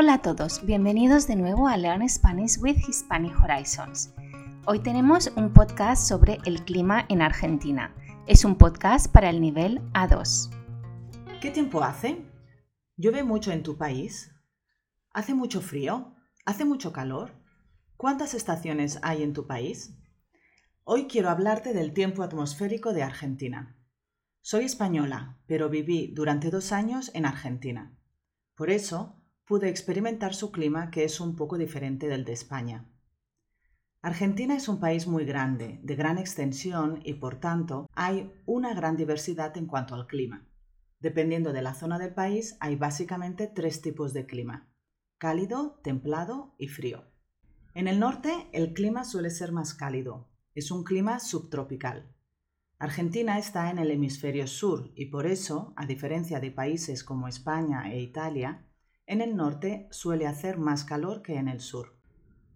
Hola a todos, bienvenidos de nuevo a Learn Spanish with Hispanic Horizons. Hoy tenemos un podcast sobre el clima en Argentina. Es un podcast para el nivel A2. ¿Qué tiempo hace? ¿Llueve mucho en tu país? ¿Hace mucho frío? ¿Hace mucho calor? ¿Cuántas estaciones hay en tu país? Hoy quiero hablarte del tiempo atmosférico de Argentina. Soy española, pero viví durante dos años en Argentina. Por eso, pude experimentar su clima que es un poco diferente del de España. Argentina es un país muy grande, de gran extensión y por tanto hay una gran diversidad en cuanto al clima. Dependiendo de la zona del país hay básicamente tres tipos de clima, cálido, templado y frío. En el norte el clima suele ser más cálido, es un clima subtropical. Argentina está en el hemisferio sur y por eso, a diferencia de países como España e Italia, en el norte suele hacer más calor que en el sur.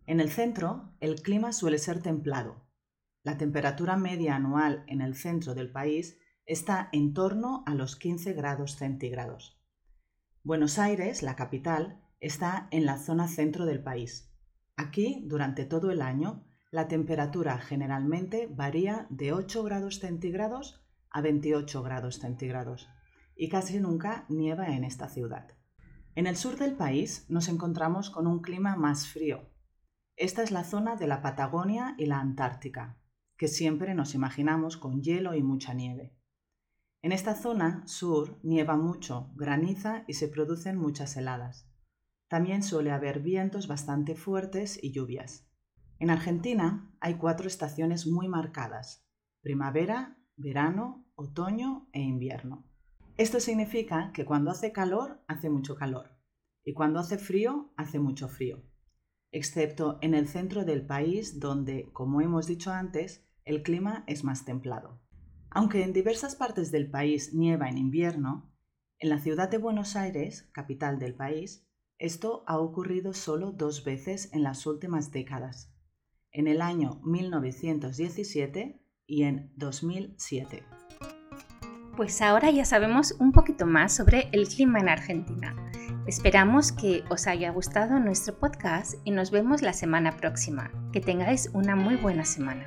En el centro, el clima suele ser templado. La temperatura media anual en el centro del país está en torno a los 15 grados centígrados. Buenos Aires, la capital, está en la zona centro del país. Aquí, durante todo el año, la temperatura generalmente varía de 8 grados centígrados a 28 grados centígrados y casi nunca nieva en esta ciudad. En el sur del país nos encontramos con un clima más frío. Esta es la zona de la Patagonia y la Antártica, que siempre nos imaginamos con hielo y mucha nieve. En esta zona sur nieva mucho, graniza y se producen muchas heladas. También suele haber vientos bastante fuertes y lluvias. En Argentina hay cuatro estaciones muy marcadas, primavera, verano, otoño e invierno. Esto significa que cuando hace calor, hace mucho calor, y cuando hace frío, hace mucho frío, excepto en el centro del país donde, como hemos dicho antes, el clima es más templado. Aunque en diversas partes del país nieva en invierno, en la ciudad de Buenos Aires, capital del país, esto ha ocurrido solo dos veces en las últimas décadas, en el año 1917 y en 2007. Pues ahora ya sabemos un poquito más sobre el clima en Argentina. Esperamos que os haya gustado nuestro podcast y nos vemos la semana próxima. Que tengáis una muy buena semana.